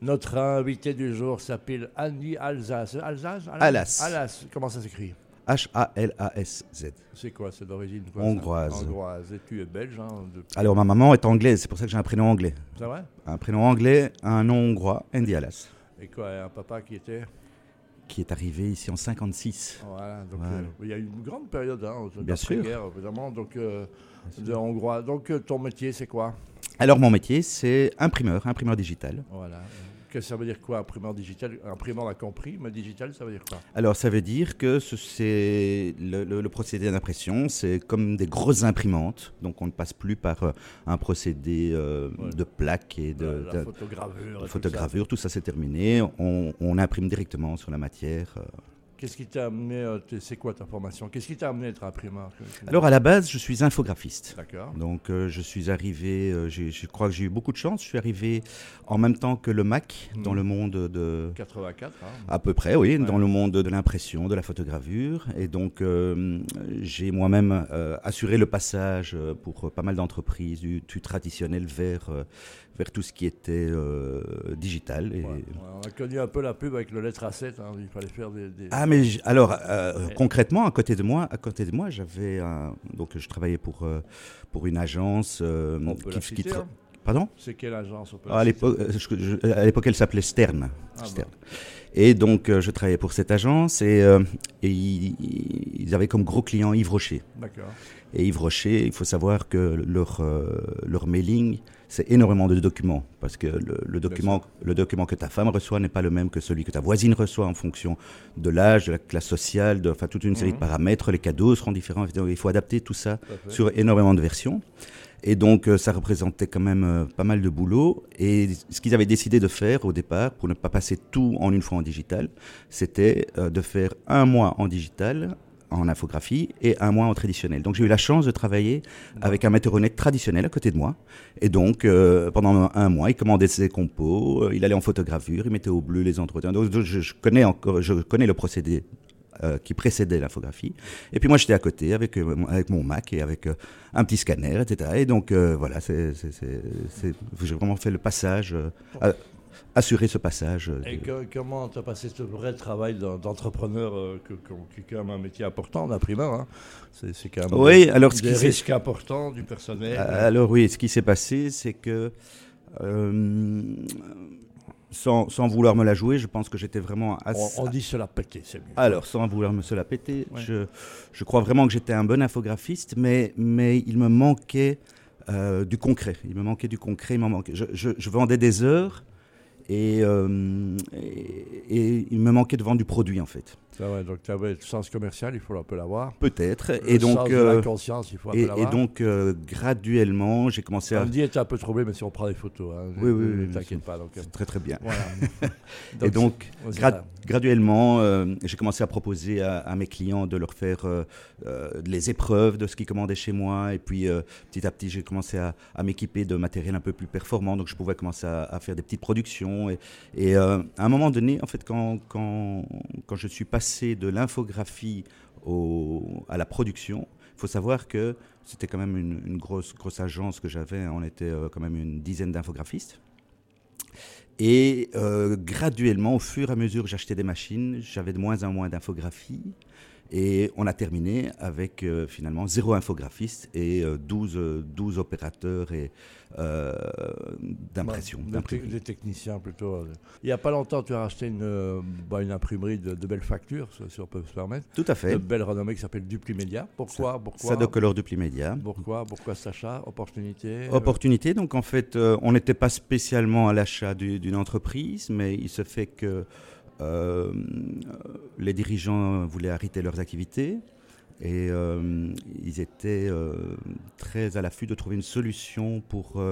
Notre invité du jour s'appelle Andy Alsace. Alsace Alas. Alas. Comment ça s'écrit? H-A-L-A-S-Z. C'est quoi C'est d'origine Hongroise. Hongroise. Et tu es belge hein, depuis- Alors, ma maman est anglaise, c'est pour ça que j'ai un prénom anglais. C'est vrai? Un prénom anglais, un nom hongrois, Andy Alas, Et quoi Un papa qui était? Qui est arrivé ici en 56. Voilà. Donc Voilà. euh, il y a eu une grande période, hein, Bien sûr. guerre évidemment. Donc euh, de hongrois. Donc euh, ton métier c'est quoi? Alors, mon métier, c'est imprimeur, imprimeur digital. Voilà. Que ça veut dire quoi imprimeur digital Imprimeur on a compris, mais digital ça veut dire quoi? Alors, ça veut dire que ce- c'est le, le- le procédé d'impression, c'est comme des grosses imprimantes. Donc, on ne passe plus par euh, un procédé euh, Ouais. de plaques et de, La, la de- photogravure. de tout photogravure. Tout ça, c'est terminé. On, on imprime directement sur la matière. euh. Qu'est-ce qui t'a amené euh, C'est quoi ta formation? Qu'est-ce qui t'a amené à être imprimeur Alors, à la base, je suis infographiste. D'accord. Donc euh, je suis arrivé, euh, je crois que j'ai eu beaucoup de chance, je suis arrivé en même temps que le Mac dans Mhm. le monde de... 84. hein. À peu près, oui, Ouais. dans le monde de l'impression, de la photogravure. Et donc, euh, j'ai moi-même assuré le passage pour pas mal d'entreprises du, du traditionnel vers, vers tout ce qui était digital. Et... Ouais, ouais, on a connu un peu la pub avec le lettre A7. hein, il fallait faire des. des- Ah mais j- alors euh, concrètement à côté de moi, à côté de moi, j'avais un- donc je travaillais pour euh, pour une agence euh, on peut la qui, qui citer, tra- hein. Pardon C'est quelle agence on peut à l'époque, elle s'appelait Stern. Ah, Stern. Et donc, euh, je travaillais pour cette agence et, euh, et ils, ils avaient comme gros client Yves Rocher. D'accord. Et Yves Rocher, il faut savoir que leur, euh, leur mailing, c'est énormément de documents. Parce que le, le document, le document que ta femme reçoit n'est pas le même que celui que ta voisine reçoit en fonction de l'âge, de la classe sociale, de, enfin toute une série Mhm. de paramètres. Les cadeaux seront différents. Il faut adapter tout ça sur énormément de versions. Et donc, euh, ça représentait quand même euh, pas mal de boulot. Et ce qu'ils avaient décidé de faire au départ, pour ne pas passer tout en une fois en digital, c'était euh, de faire un mois en digital, en infographie, et un mois en traditionnel. Donc, j'ai eu la chance de travailler avec un metteur honnête traditionnel à côté de moi. Et donc, pendant un mois, il commandait ses compos, il allait en photogravure, il mettait au bleu les entretiens. Donc, je, je connais encore, je connais le procédé euh, qui précédait l'infographie. Et puis moi, j'étais à côté avec, euh, mon- avec mon Mac et avec euh, un petit scanner, etc. Et donc, voilà, c'est, c'est, c'est, c'est- j'ai vraiment fait le passage, a- assurer ce passage. Et de- que- comment tu as passé ce vrai travail d'en- d'entrepreneur, euh, que- que- qui est quand même un métier important d'imprimeur hein C'est c'est quand même Oui, des, alors ce des qui risques importants du personnel. Euh, Alors oui, ce qui s'est passé, c'est que, euh, sans, sans vouloir me la jouer, je pense que j'étais vraiment on, assez... on dit se la péter, c'est mieux. Alors, sans vouloir me se la péter, Ouais. je, je crois vraiment que j'étais un bon infographiste, mais, mais il me manquait euh, du concret. Il me manquait du concret, il m'en manquait. Je, je- je vendais des heures et, euh, et, et il me manquait de vendre du produit, en fait. Ouais, donc tu avais le sens commercial, il faut un peu l'avoir. Peut-être. Et donc, euh, la conscience, il faut un peu et, et l'avoir. donc euh, graduellement, j'ai commencé à... Andy était un peu troublé, mais si on prend des photos, hein, Oui, oui, oui, t'inquiète pas. Donc, euh, Très très bien. voilà. et donc, c'est gra- graduellement, j'ai commencé à proposer à, à mes clients de leur faire les épreuves de ce qu'ils commandaient chez moi. Et puis, petit à petit, j'ai commencé à, à m'équiper de matériel un peu plus performant. Donc, je pouvais commencer à, à faire des petites productions. Et, euh, à un moment donné, en fait, quand, quand, quand je suis passé de l'infographie à la production, il faut savoir que c'était quand même une, grosse, grosse agence que j'avais. On était euh, quand même une dizaine d'infographistes. Et euh, graduellement, au fur et à mesure que j'achetais des machines, j'avais de moins en moins d'infographie. Et on a terminé avec euh, finalement zéro infographiste et euh, 12, euh, 12 opérateurs et, euh, d'impression. Bah, des, techniciens plutôt. euh. Il n'y a pas longtemps, tu as racheté une, bah, une imprimerie de, de belles factures, si on peut se permettre, Tout à de fait. belle renommée qui s'appelle Duplimédia. Pourquoi pourquoi, Ça de Color Duplimédia. pourquoi pourquoi cet achat Opportunité Opportunité, donc en fait, on n'était pas spécialement à l'achat du- d'une entreprise, mais il se fait que euh, les dirigeants voulaient arrêter leurs activités et euh, ils étaient euh, très à l'affût de trouver une solution pour,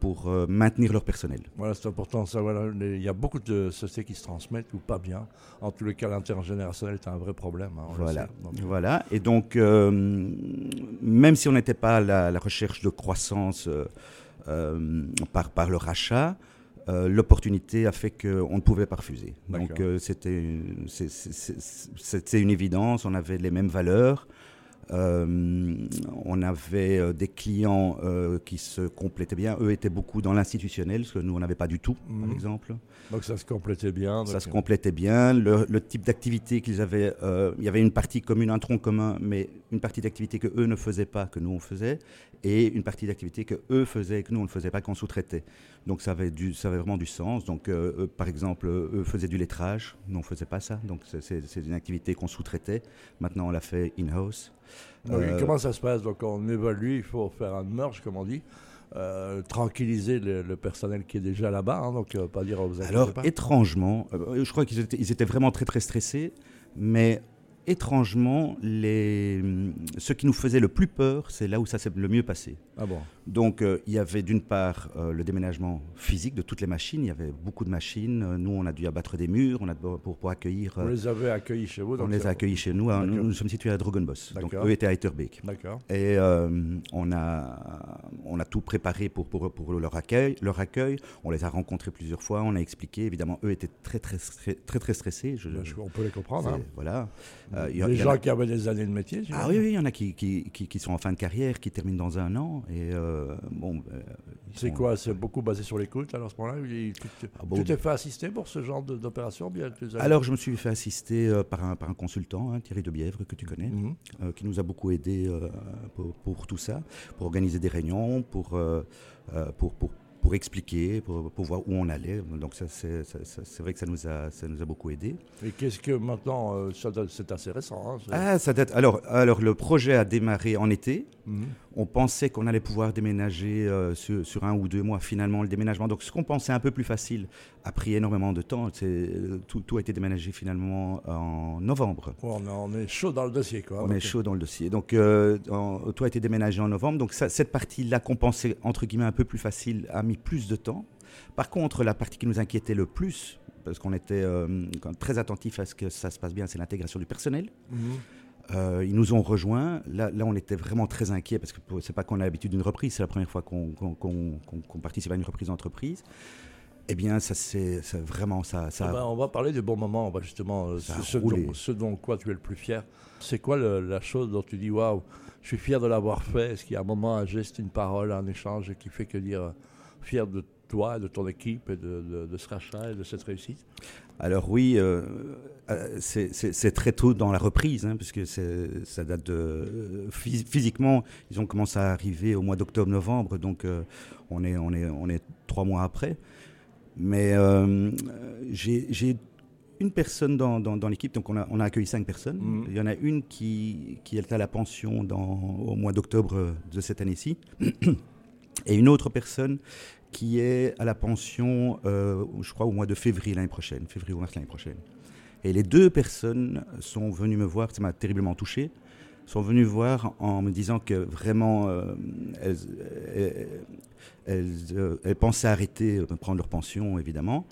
pour maintenir leur personnel. Voilà, c'est important. Ça, voilà, il y a beaucoup de sociétés qui se transmettent ou pas bien. En les cas, l'intergénérationnel est un vrai problème. hein, Voilà. Donc, Voilà. Et donc, même si on n'était pas à la, la recherche de croissance par, par le rachat, euh, l'opportunité a fait qu'on ne pouvait pas refuser. Donc, euh, c'était une évidence. On avait les mêmes valeurs. on avait des clients qui se complétaient bien. Eux étaient beaucoup dans l'institutionnel, ce que nous, on n'avait pas du tout, par Mhm. exemple. Donc ça se complétait bien. Ça donc, se euh, complétait bien. Le, le type d'activité qu'ils avaient, euh, il y avait une partie commune, un tronc commun, mais une partie d'activité que eux ne faisaient pas, que nous on faisait, et une partie d'activité que eux faisaient et que nous on ne faisait pas, qu'on sous-traitait. Donc ça avait, du, ça avait vraiment du sens. Donc euh, eux, par exemple, eux faisaient du lettrage, nous on ne faisait pas ça. Donc c'est- une activité qu'on sous-traitait. Maintenant on l'a fait in-house. Euh, Comment ça se passe? Donc on évalue, il faut faire un merge, comme on dit. euh, tranquilliser le, le personnel qui est déjà là-bas, hein, donc euh, pas dire inquiétez Alors, pas. étrangement, euh, je crois qu'ils étaient, ils étaient vraiment très très stressés, mais étrangement, les, ce qui nous faisait le plus peur, c'est là où ça s'est le mieux passé. Ah bon Donc, euh, il y avait d'une part euh, le déménagement physique de toutes les machines. Il y avait beaucoup de machines. Euh, Nous, on a dû abattre des murs on a, pour, pour accueillir. Euh, les avez accueillis chez vous on les a accueillis chez nous. hein. Nous, nous sommes situés à Drogenbos. Donc, eux étaient à Etterbeek. D'accord. Et on, a, on a tout préparé pour, pour, pour leur, accueil, leur accueil. On les a rencontrés plusieurs fois. On a expliqué. Évidemment, eux étaient très, très, très, très, très stressés. Je- Ben, je- on peut les comprendre. hein. Voilà. Il y a- les y gens a- qui avaient des années de métier. Ah oui, oui, il y en a qui, qui, qui, qui sont en fin de carrière, qui terminent dans un an. Et euh, bon, ils C'est quoi? C'est beaucoup basé sur l'écoute alors à ce moment-là Tu Ah bon. t'es fait assister pour ce genre d'opération Alors, je me suis fait assister euh, par, un, par un consultant, hein, Thierry de Bièvre, que tu connais, Mhm. euh, qui nous a beaucoup aidé euh, pour, pour tout ça, pour organiser des réunions, pour, pour, pour, pour expliquer, pour, pour voir où on allait. Donc, ça, c'est vrai que ça nous a, ça nous a beaucoup aidé. Et qu'est-ce que maintenant euh, C'est assez récent. hein, Ah, ça date. Alors, alors, le projet a démarré en été. Mhm. On pensait qu'on allait pouvoir déménager euh, sur, sur un ou deux mois finalement le déménagement. Donc ce qu'on pensait un peu plus facile a pris énormément de temps. Euh, tout, tout a été déménagé finalement en novembre. On, est, on est chaud dans le dossier. Quoi. On est chaud dans le dossier. Donc euh, en- tout a été déménagé en novembre. Donc ça- cette partie-là qu'on pensait entre guillemets un peu plus facile a mis plus de temps. Par contre, la partie qui nous inquiétait le plus, parce qu'on était euh, quand même très attentif à ce que ça se passe bien, c'est l'intégration du personnel. Mhm. Euh, ils nous ont rejoints. Là, là, on était vraiment très inquiets parce que c'est pas qu'on a l'habitude d'une reprise, c'est la première fois qu'on participe à une reprise d'entreprise. Eh bien, ça c'est vraiment ça. ça Eh ben, on va parler des bons moments. Justement euh, ce, dont, ce dont quoi tu es le plus fier. C'est quoi le- la chose dont tu dis waouh, je suis fier de l'avoir fait? Est-ce qu'il y a un moment, un geste, une parole, un échange qui fait que dire euh, fier de toi, de ton équipe et de, de- de ce rachat et de cette réussite Alors oui, euh, euh, c'est- très tôt dans la reprise, hein, puisque ça date de euh, phys- physiquement, ils ont commencé à arriver au mois d'octobre-novembre, donc euh, on est on est on est trois mois après. Mais euh, j'ai j'ai une personne dans, dans, dans l'équipe, donc on a, on a accueilli cinq personnes. Mhm. Il y en a une qui, qui est à la pension dans, au mois d'octobre de cette année-ci, et une autre personne qui est à la pension, euh, je crois, au mois de février l'année prochaine, février ou mars l'année prochaine. Et les deux personnes sont venues me voir, ça m'a terriblement touché, sont venues voir en me disant que vraiment, euh, elles, elles, elles, euh, elles pensaient arrêter de prendre leur pension, évidemment,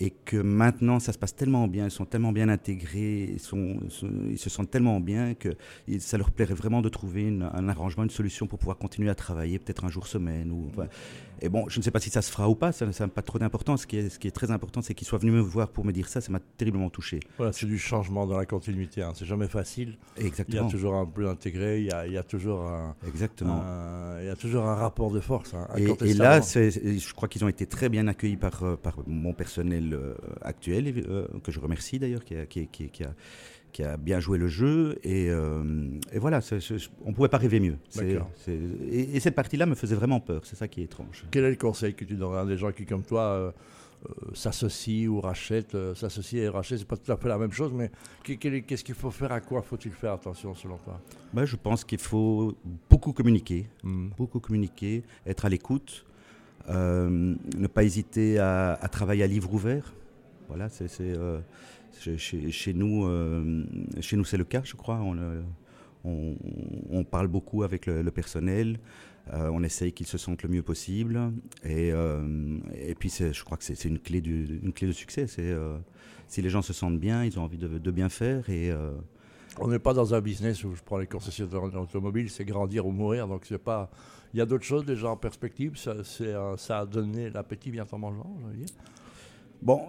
et que maintenant, ça se passe tellement bien, ils sont tellement bien intégrés, ils, se sentent tellement bien que ça leur plairait vraiment de trouver un arrangement, une solution pour pouvoir continuer à travailler, peut-être un jour semaine. Ou, et bon, je ne sais pas si ça se fera ou pas, ça n'a pas trop d'importance. Ce, qui est- ce qui est très important, c'est qu'ils soient venus me voir pour me dire ça, ça m'a terriblement touché. Voilà, c'est du changement dans la continuité. hein. C'est jamais facile. Il y a Exactement. toujours un plus intégré. Il y a, il y a toujours un, Exactement. un- il y a toujours un rapport de force. hein, Et, là, je crois qu'ils ont été très bien accueillis par, euh, par mon personnel euh, actuel, euh, que je remercie d'ailleurs, qui a, qui, qui- qui a, qui a bien joué le jeu. Et, euh, et voilà, on ne pouvait pas rêver mieux. Et, et cette partie-là me faisait vraiment peur, c'est ça qui est étrange. Quel est le conseil que tu donnerais à des gens qui, comme toi, euh, euh, s'associent ou rachètent S'associer et racheter, c'est pas tout à fait la même chose, mais qu'est-ce qu'il faut faire À quoi faut-il faire attention, selon toi? Bah, je pense qu'il faut beaucoup communiquer, Hmm. beaucoup communiquer, être à l'écoute, ne pas hésiter à, à travailler à livre ouvert. Voilà, c'est chez, chez- chez nous, euh, chez nous c'est le cas, je crois. On, euh, on- on parle beaucoup avec le, le personnel. euh, on essaye qu'ils se sentent le mieux possible. Et, euh, et puis, je crois que c'est une, clé du- une clé de succès. C'est euh, si les gens se sentent bien, ils ont envie de, de bien faire. Et, On n'est pas dans un business où je prends les concessionnaires d'automobile, c'est grandir ou mourir. Donc c'est pas. Il y a d'autres choses déjà en perspective. Ça, a donné l'appétit bien en mangeant, je veux dire. Bon,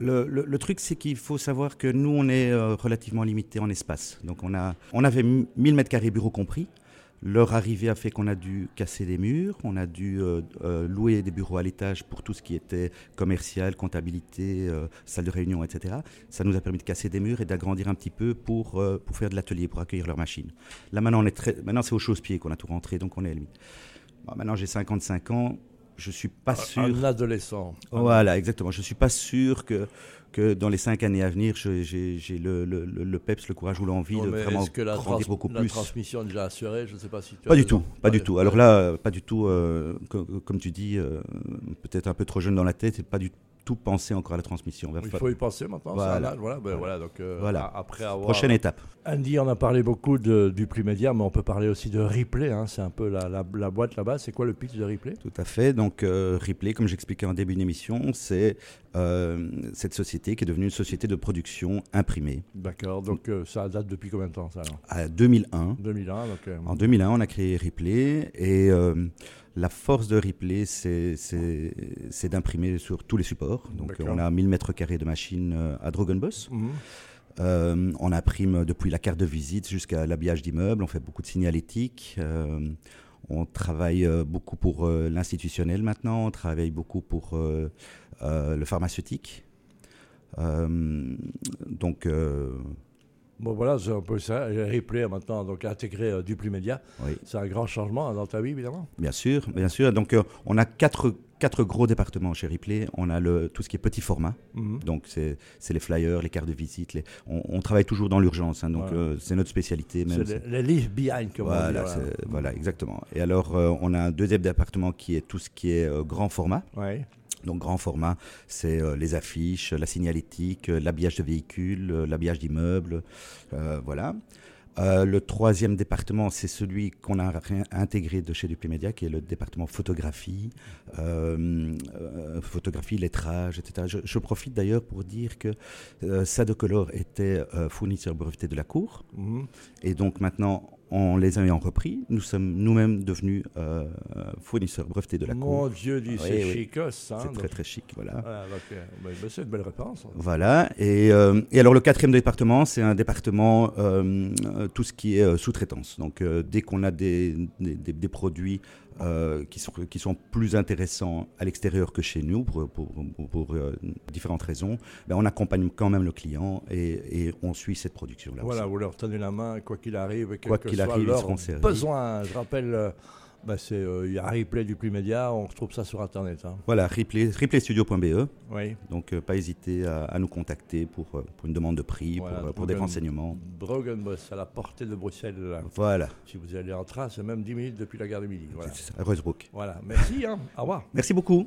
le, truc, c'est qu'il faut savoir que nous, on est euh, relativement limité en espace. Donc, on, a, on avait 1000 mètres carrés bureaux compris. Leur arrivée a fait qu'on a dû casser des murs, on a dû euh, euh, louer des bureaux à l'étage pour tout ce qui était commercial, comptabilité, salle de réunion, etc. Ça nous a permis de casser des murs et d'agrandir un petit peu pour, pour faire de l'atelier, pour accueillir leurs machines. Là, maintenant, est très, c'est au chausse-pied qu'on a tout rentré, donc on est à limite. maintenant, j'ai 55 ans, je suis pas sûr. Un adolescent. Voilà, exactement. Je suis pas sûr que que dans les cinq années à venir, j'ai le, le, le, peps, le courage ou l'envie de vraiment que la grandir beaucoup la plus. La transmission est déjà assurée, je ne sais pas si tu Pas du tout, pas, du tout. Alors là, pas du tout, euh, comme, tu dis, euh, peut-être un peu trop jeune dans la tête, et pas du tout penser encore à la transmission. Il faut y penser maintenant. Voilà. voilà, ben voilà. donc, euh, voilà. Après avoir... Prochaine étape. Andy, on a parlé beaucoup de, du prix média, mais on peut parler aussi de Ripley. Hein. c'est un peu la, la, boîte là-bas. C'est quoi le pitch de Ripley Tout à fait. Donc euh, Ripley, comme j'expliquais en début d'émission, c'est euh, cette société qui est devenue une société de production imprimée. D'accord. Donc ça date depuis combien de temps ça À 2001. 2001. Donc, en 2001, on a créé Ripley et la force de Ripley, c'est d'imprimer sur tous les supports. Donc, on a 1000 mètres carrés de machines euh, à Drogenbos. Mhm. Euh, on imprime depuis la carte de visite jusqu'à l'habillage d'immeubles. On fait beaucoup de signalétique. Euh, on travaille beaucoup pour l'institutionnel maintenant. On travaille beaucoup pour le pharmaceutique. donc, Bon, voilà, c'est un peu ça. Replay maintenant, donc intégré euh, du plus média. C'est un grand changement dans ta vie, évidemment. Bien sûr, bien sûr. Donc, euh, on a quatre, quatre gros départements chez Ripley. On a le, tout ce qui est petit format. Mhm. Donc, c'est les flyers, les cartes de visite. Les... On, travaille toujours dans l'urgence. Hein, donc, euh, c'est notre spécialité. C'est les, les behind, comme voilà, on dit. Voilà. exactement. Et alors, on a un deuxième département qui est tout ce qui est grand format. Ouais. Donc grand format, c'est euh, les affiches, la signalétique, euh, l'habillage de véhicules, euh, l'habillage d'immeubles, voilà. le troisième département, c'est celui qu'on a intégré de chez Duplimédia, qui est le département photographie, photographie, lettrage, etc. Je, profite d'ailleurs pour dire que Sadocolor était fournisseur breveté de la Cour. Mhm. Et donc maintenant, en les ayant repris, nous sommes nous-mêmes devenus euh, fournisseurs brevetés de la Cour. Mon Dieu, ah c'est chic, hein, C'est très très chic, voilà. Euh, bah, c'est une belle réponse. Voilà, et, euh, et, alors le quatrième département, c'est un département, tout ce qui est sous-traitance. Donc dès qu'on a des, des, des produits euh, qui, sont, qui sont plus intéressants à l'extérieur que chez nous pour, pour, pour, euh, différentes raisons, ben on accompagne quand même le client et, et on suit cette production-là. Voilà, vous leur tenez la main, quoi qu'il arrive, quoi qu'il arrive, ils seront servis. besoin. Je rappelle euh, bah, c'est, euh, il y a Replay du Plus Média, on retrouve ça sur Internet. Hein. Voilà, replay, replaystudio.be. Oui. Donc, euh, pas hésiter à, nous contacter pour, euh, pour, une demande de prix, pour, des renseignements. Brogenbos, à la portée de Bruxelles. Voilà. Si vous allez en train, c'est même 10 minutes depuis la gare de Midi. Voilà. à Rosebrook. Voilà, merci. Hein. Au revoir. Merci beaucoup.